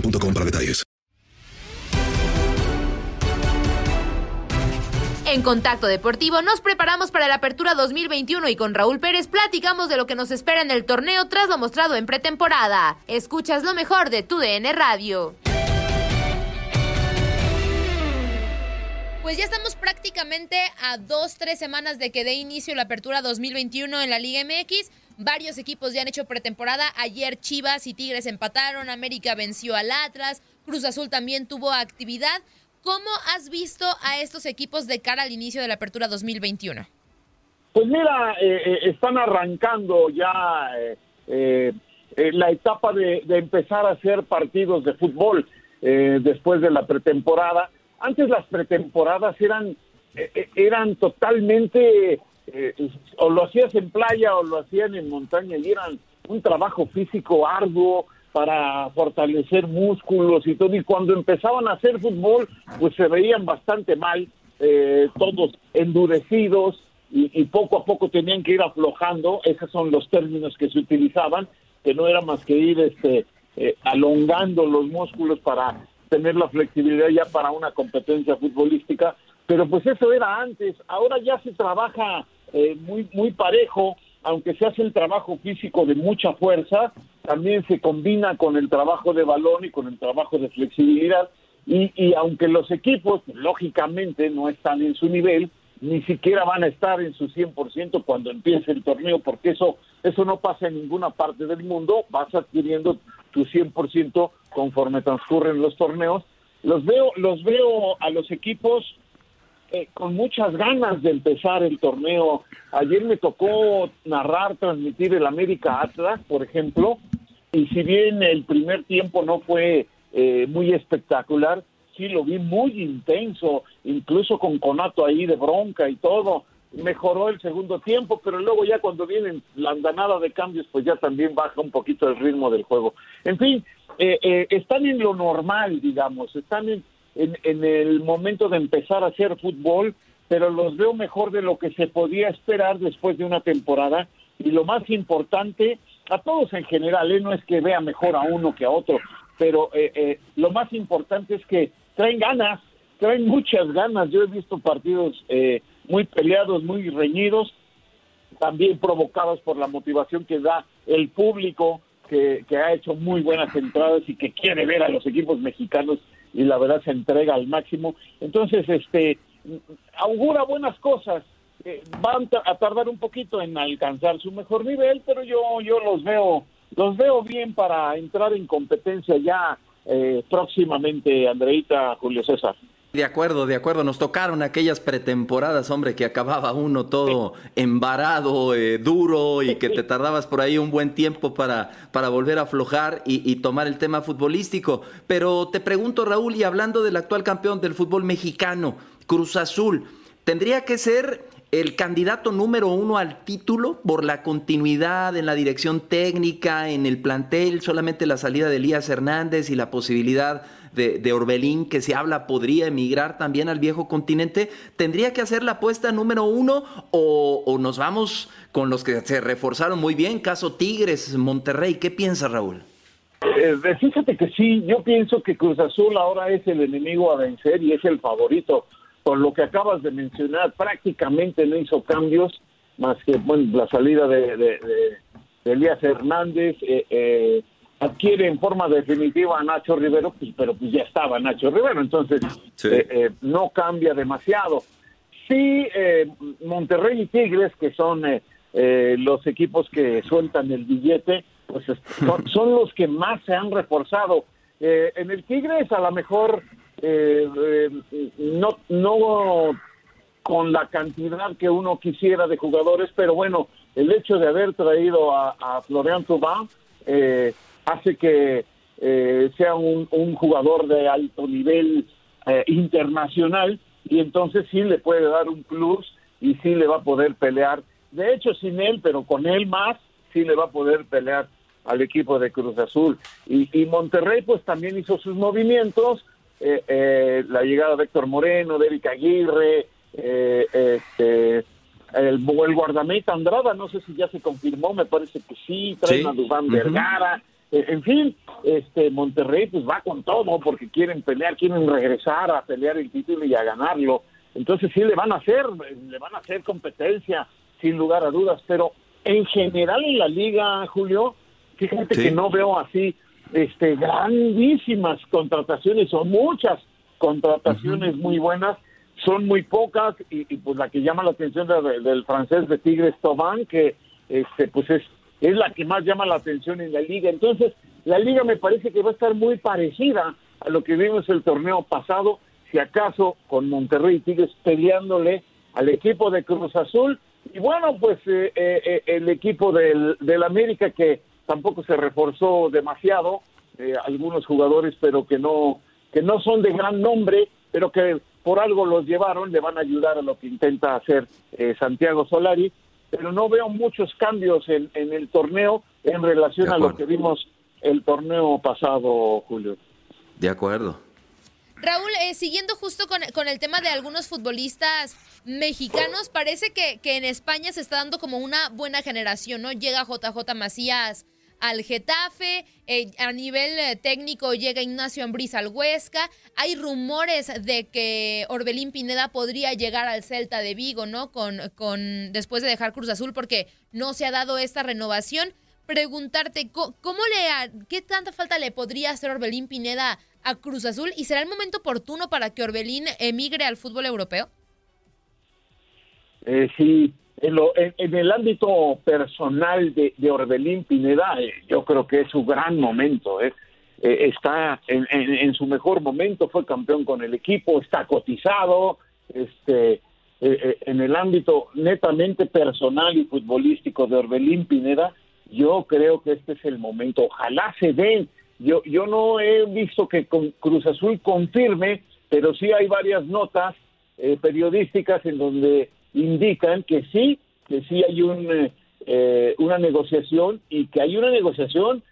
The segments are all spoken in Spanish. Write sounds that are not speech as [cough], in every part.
boostmobile.com para detalles. En Contacto Deportivo nos preparamos para la Apertura 2021 y con Raúl Pérez platicamos de lo que nos espera en el torneo tras lo mostrado en pretemporada. Escuchas lo mejor de tu DN Radio. Pues ya estamos prácticamente a dos, tres semanas de que dé inicio la Apertura 2021 en la Liga MX. Varios equipos ya han hecho pretemporada. Ayer Chivas y Tigres empataron, América venció al Atlas, Cruz Azul también tuvo actividad. ¿Cómo has visto a estos equipos de cara al inicio de la Apertura 2021? Pues mira, eh, eh, están arrancando ya eh, eh, la etapa de, de empezar a hacer partidos de fútbol después de la pretemporada. Antes las pretemporadas eran, eran totalmente, eh, o lo hacías en playa o lo hacían en montaña y eran un trabajo físico arduo para fortalecer músculos y todo. Y cuando empezaban a hacer fútbol, pues se veían bastante mal, eh, todos endurecidos y, poco a poco tenían que ir aflojando. Esos son los términos que se utilizaban, que no era más que ir este, eh, alongando los músculos para tener la flexibilidad ya para una competencia futbolística. Pero pues eso era antes. Ahora ya se trabaja eh, muy, muy parejo aunque se hace el trabajo físico de mucha fuerza, también se combina con el trabajo de balón y con el trabajo de flexibilidad. Y, y aunque los equipos, lógicamente, no están en su nivel, ni siquiera van a estar en su 100% cuando empiece el torneo, porque eso, eso no pasa en ninguna parte del mundo, vas adquiriendo tu 100% conforme transcurren los torneos. Los veo, los veo a los equipos eh, con muchas ganas de empezar el torneo. Ayer me tocó narrar, transmitir el América Atlas, por ejemplo, y si bien el primer tiempo no fue eh, muy espectacular, sí lo vi muy intenso, incluso con Conato ahí de bronca y todo. Mejoró el segundo tiempo, pero luego ya cuando vienen la andanada de cambios, pues ya también baja un poquito el ritmo del juego. En fin, eh, eh, están en lo normal, digamos, están en, en, el momento de empezar a hacer fútbol, pero los veo mejor de lo que se podía esperar después de una temporada. Y lo más importante, a todos en general, ¿eh? no es que vea mejor a uno que a otro, pero eh, eh, lo más importante es que traen ganas, traen muchas ganas. Yo he visto partidos eh, muy peleados, muy reñidos, también provocados por la motivación que da el público, que ha hecho muy buenas entradas y que quiere ver a los equipos mexicanos y la verdad se entrega al máximo. Entonces, este, augura buenas cosas. Eh, van a tardar un poquito en alcanzar su mejor nivel, pero yo yo los veo los veo bien para entrar en competencia ya eh, próximamente, Andreita, Julio César. De acuerdo, de acuerdo. Nos tocaron aquellas pretemporadas, hombre, que acababa uno todo embarado, eh, duro y que te tardabas por ahí un buen tiempo para, para volver a aflojar y, y, tomar el tema futbolístico. Pero te pregunto, Raúl, y hablando del actual campeón del fútbol mexicano, Cruz Azul, ¿tendría que ser el candidato número uno al título por la continuidad en la dirección técnica, en el plantel, solamente la salida de Elías Hernández y la posibilidad de, Orbelín, que se habla podría emigrar también al viejo continente, ¿tendría que hacer la apuesta número uno o, nos vamos con los que se reforzaron muy bien? Caso Tigres, Monterrey, ¿qué piensa Raúl? Eh, fíjate que sí, yo pienso que Cruz Azul ahora es el enemigo a vencer y es el favorito por lo que acabas de mencionar, prácticamente no hizo cambios más que bueno, la salida de, de, de Elías Hernández, eh, eh, adquiere en forma definitiva a Nacho Rivero, pues, pero pues ya estaba Nacho Rivero, entonces sí. eh, eh no cambia demasiado. Sí, eh, Monterrey y Tigres, que son eh, los equipos que sueltan el billete, pues son, [laughs] son los que más se han reforzado. en el Tigres a lo mejor eh, eh, no, no con la cantidad que uno quisiera de jugadores, pero bueno, el hecho de haber traído a, a Florian Thauvin eh, hace que eh, sea un, un, jugador de alto nivel eh, internacional y entonces sí le puede dar un plus y sí le va a poder pelear. De hecho, sin él, pero con él más, sí le va a poder pelear al equipo de Cruz Azul. Y, y Monterrey pues también hizo sus movimientos, eh, eh, la llegada de Héctor Moreno, de Eric Aguirre, eh, este, el, el, guardameta Andrada, no sé si ya se confirmó, me parece que sí, traen sí. a Dubán uh -huh. Vergara, en fin, este Monterrey pues va con todo porque quieren pelear, quieren regresar a pelear el título y a ganarlo. Entonces sí le van a hacer, le van a hacer competencia sin lugar a dudas, pero en general en la liga, Julio, fíjate sí. que no veo así este grandísimas contrataciones, son muchas contrataciones uh -huh. muy buenas, son muy pocas y, y, pues la que llama la atención de, de, del francés de Tigres Tobán, que este pues es es la que más llama la atención en la liga. Entonces, la liga me parece que va a estar muy parecida a lo que vimos el torneo pasado, si acaso con Monterrey Tigres peleándole al equipo de Cruz Azul. Y bueno, pues eh, eh, el equipo del, del América que tampoco se reforzó demasiado, eh, algunos jugadores, pero que no, que no son de gran nombre, pero que por algo los llevaron, le van a ayudar a lo que intenta hacer eh, Santiago Solari pero no veo muchos cambios en, en el torneo en relación a lo que vimos el torneo pasado, Julio. De acuerdo. Raúl, eh, siguiendo justo con, con, el tema de algunos futbolistas mexicanos, parece que, que, en España se está dando como una buena generación, ¿no? Llega JJ Macías al Getafe, eh, a nivel eh, técnico llega Ignacio Ambriz al Huesca, hay rumores de que Orbelín Pineda podría llegar al Celta de Vigo, ¿no? Con, con después de dejar Cruz Azul porque no se ha dado esta renovación. Preguntarte, ¿cómo, le, qué tanta falta le podría hacer Orbelín Pineda a Cruz Azul? ¿Y será el momento oportuno para que Orbelín emigre al fútbol europeo? Eh, sí, en, lo, en, el ámbito personal de, de Orbelín Pineda, eh, yo creo que es su gran momento. Eh. Eh, está en, en, su mejor momento, fue campeón con el equipo, está cotizado. Este, en el ámbito netamente personal y futbolístico de Orbelín Pineda, yo creo que este es el momento. Ojalá se den. Yo, yo no he visto que con Cruz Azul confirme, pero sí hay varias notas periodísticas en donde indican que sí, que sí hay un, eh, una negociación y que hay una negociación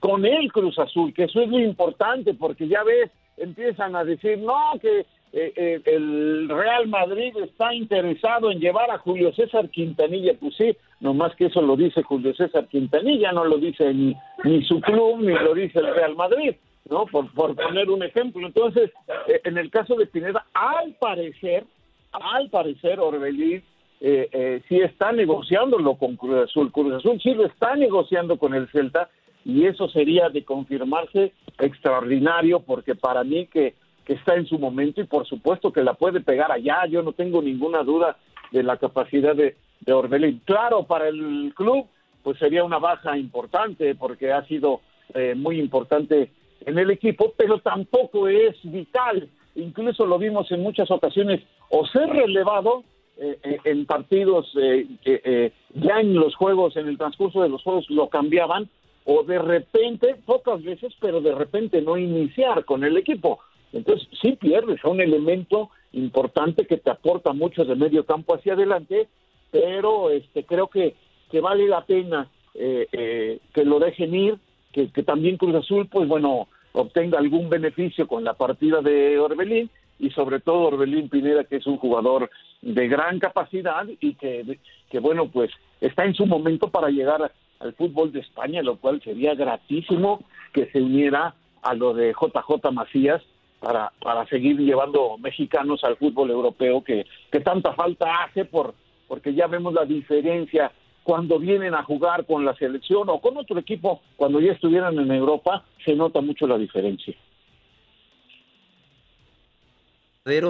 con el Cruz Azul, que eso es muy importante porque ya ves, empiezan a decir, no, que eh, eh, el Real Madrid está interesado en llevar a Julio César Quintanilla, pues sí, nomás que eso lo dice Julio César Quintanilla, no lo dice ni, ni su club, ni lo dice el Real Madrid, ¿no? Por, por poner un ejemplo. Entonces, eh, en el caso de Pineda, al parecer, al parecer Orbelín eh, eh, sí está negociándolo con Cruz Azul. Cruz Azul sí lo está negociando con el Celta y eso sería de confirmarse extraordinario porque para mí que, que está en su momento y por supuesto que la puede pegar allá, yo no tengo ninguna duda de la capacidad de, de Orbelín. Claro, para el club pues sería una baja importante porque ha sido eh, muy importante en el equipo, pero tampoco es vital. Incluso lo vimos en muchas ocasiones o ser relevado eh, eh, en partidos eh, ya en los juegos, en el transcurso de los juegos lo cambiaban o de repente, pocas veces, pero de repente no iniciar con el equipo. Entonces sí pierdes a un elemento importante que te aporta mucho de medio campo hacia adelante, pero este creo que, que vale la pena que lo dejen ir, que, que también Cruz Azul, pues bueno, obtenga algún beneficio con la partida de Orbelín y sobre todo Orbelín Pineda, que es un jugador de gran capacidad y que, que bueno, pues está en su momento para llegar al fútbol de España, lo cual sería gratísimo que se uniera a lo de JJ Macías para, para seguir llevando mexicanos al fútbol europeo que, que tanta falta hace por porque ya vemos la diferencia cuando vienen a jugar con la selección o con otro equipo, cuando ya estuvieran en Europa, se nota mucho la diferencia.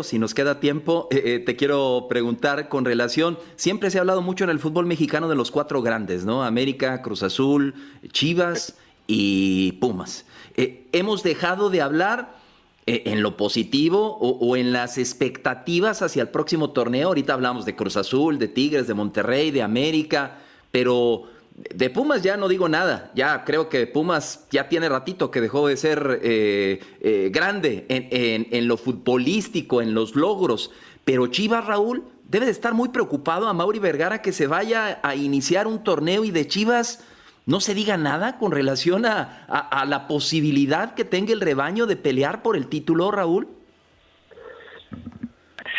Si nos queda tiempo, eh, eh, te quiero preguntar con relación, siempre se ha hablado mucho en el fútbol mexicano de los cuatro grandes, ¿no? América, Cruz Azul, Chivas y Pumas. Eh, hemos dejado de hablar en lo positivo o, o, en las expectativas hacia el próximo torneo. Ahorita hablamos de Cruz Azul, de Tigres, de Monterrey, de América, pero de Pumas ya no digo nada, ya creo que Pumas ya tiene ratito que dejó de ser eh, eh, grande en, lo futbolístico, en los logros, pero Chivas Raúl debe de estar muy preocupado a Mauri Vergara que se vaya a iniciar un torneo y de Chivas no se diga nada con relación a, la posibilidad que tenga el rebaño de pelear por el título, Raúl.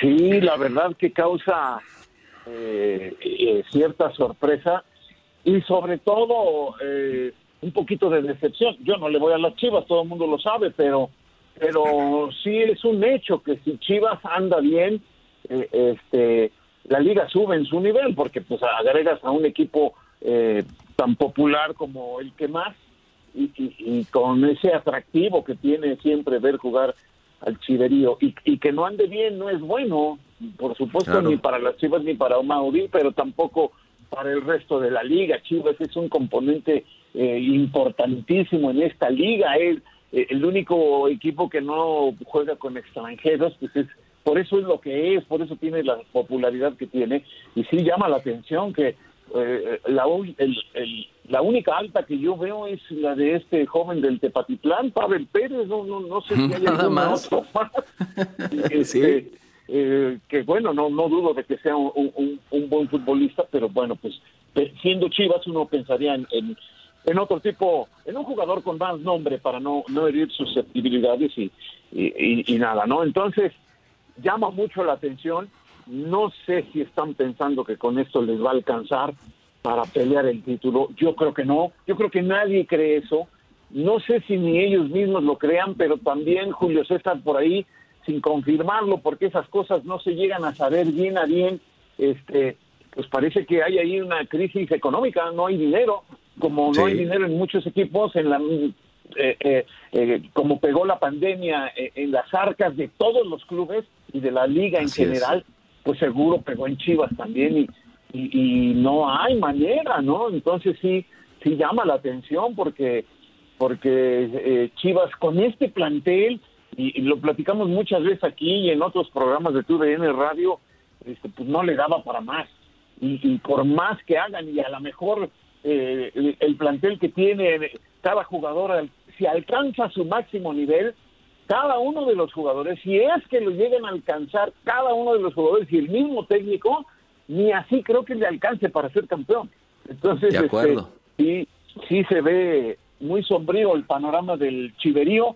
Sí, la verdad que causa eh, cierta sorpresa y sobre todo eh, un poquito de decepción. Yo no le voy a las Chivas, todo el mundo lo sabe, pero pero sí es un hecho que si Chivas anda bien, eh, este la liga sube en su nivel porque pues agregas a un equipo eh, tan popular como el que más y, con ese atractivo que tiene siempre ver jugar al chiverío y, y que no ande bien no es bueno por supuesto ni para las Chivas ni para Mauri pero tampoco para el resto de la liga. Chivas es un componente eh, importantísimo en esta liga. Es eh, el único equipo que no juega con extranjeros, pues es por eso es lo que es, por eso tiene la popularidad que tiene y sí llama la atención que eh, la, la única alta que yo veo es la de este joven del Tepatitlán, Pavel Pérez, no, no, no sé si hay [laughs] Nada algún más. otro más. [laughs] Este, eh, que bueno, no, no dudo de que sea un, un, buen futbolista, pero bueno, pues siendo Chivas uno pensaría en, en, otro tipo, en un jugador con más nombre para no, no herir susceptibilidades y, y, y, nada, ¿no? Entonces, llama mucho la atención, no sé si están pensando que con esto les va a alcanzar para pelear el título, yo creo que no, yo creo que nadie cree eso, no sé si ni ellos mismos lo crean, pero también Julio César por ahí sin confirmarlo, porque esas cosas no se llegan a saber bien a bien, este, pues parece que hay ahí una crisis económica, no hay dinero, como no hay dinero en muchos equipos, en la eh, eh, eh, como pegó la pandemia en las arcas de todos los clubes y de la liga en general, pues seguro pegó en Chivas también y, y, no hay manera, ¿no? Entonces sí, sí llama la atención porque porque Chivas con este plantel y, lo platicamos muchas veces aquí y en otros programas de TUDN Radio, este, pues no le daba para más. Y, por más que hagan, y a lo mejor eh, el, plantel que tiene cada jugador, si alcanza su máximo nivel, cada uno de los jugadores, si es que lo lleguen a alcanzar cada uno de los jugadores y el mismo técnico, ni así creo que le alcance para ser campeón. Entonces, de acuerdo. Este, sí, sí se ve muy sombrío el panorama del chiverío